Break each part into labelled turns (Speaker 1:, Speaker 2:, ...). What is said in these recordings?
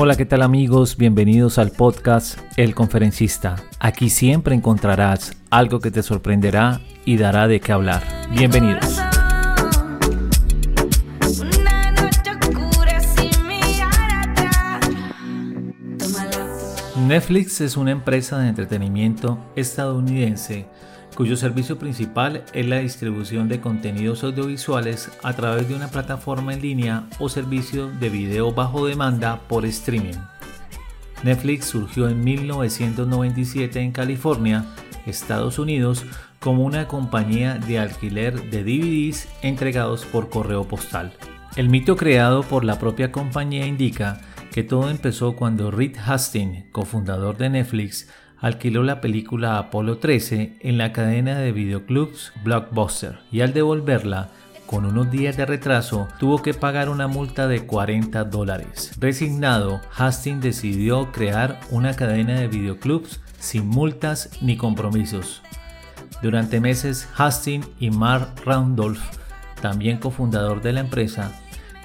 Speaker 1: Hola, ¿qué tal amigos? Bienvenidos al podcast El Conferencista. Aquí siempre encontrarás algo que te sorprenderá y dará de qué hablar. Bienvenidos. Netflix es una empresa de entretenimiento estadounidense cuyo servicio principal es la distribución de contenidos audiovisuales a través de una plataforma en línea o servicio de video bajo demanda por streaming. Netflix surgió en 1997 en California, Estados Unidos, como una compañía de alquiler de DVDs entregados por correo postal. El mito creado por la propia compañía indica que todo empezó cuando Reed Hastings, cofundador de Netflix, alquiló la película Apolo 13 en la cadena de videoclubs Blockbuster y al devolverla con unos días de retraso, tuvo que pagar una multa de 40 dólares. Resignado, Hastings decidió crear una cadena de videoclubs sin multas ni compromisos. Durante meses, Hastings y Mark Randolph, también cofundador de la empresa,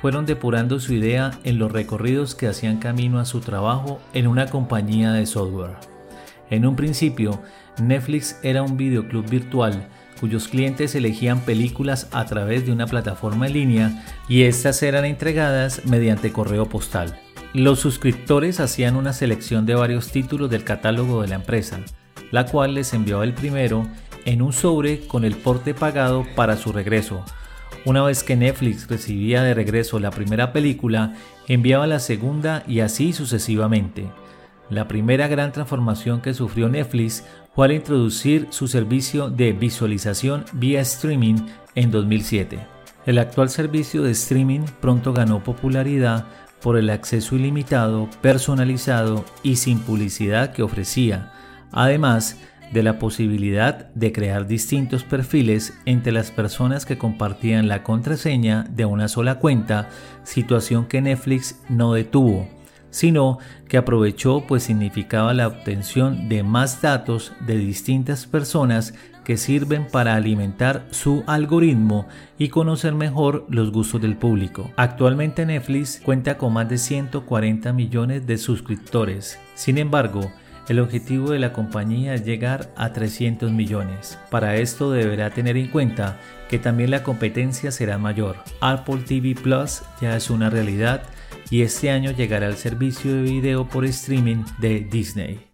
Speaker 1: fueron depurando su idea en los recorridos que hacían camino a su trabajo en una compañía de software. En un principio, Netflix era un videoclub virtual cuyos clientes elegían películas a través de una plataforma en línea y estas eran entregadas mediante correo postal. Los suscriptores hacían una selección de varios títulos del catálogo de la empresa, la cual les enviaba el primero en un sobre con el porte pagado para su regreso. Una vez que Netflix recibía de regreso la primera película, enviaba la segunda y así sucesivamente. La primera gran transformación que sufrió Netflix fue al introducir su servicio de visualización vía streaming en 2007. El actual servicio de streaming pronto ganó popularidad por el acceso ilimitado, personalizado y sin publicidad que ofrecía, además de la posibilidad de crear distintos perfiles entre las personas que compartían la contraseña de una sola cuenta, situación que Netflix no detuvo sino que aprovechó pues significaba la obtención de más datos de distintas personas que sirven para alimentar su algoritmo y conocer mejor los gustos del público. Actualmente Netflix cuenta con más de 140 millones de suscriptores. Sin embargo, el objetivo de la compañía es llegar a 300 millones. Para esto deberá tener en cuenta que también la competencia será mayor. Apple TV Plus ya es una realidad y este año llegará el servicio de video por streaming de Disney.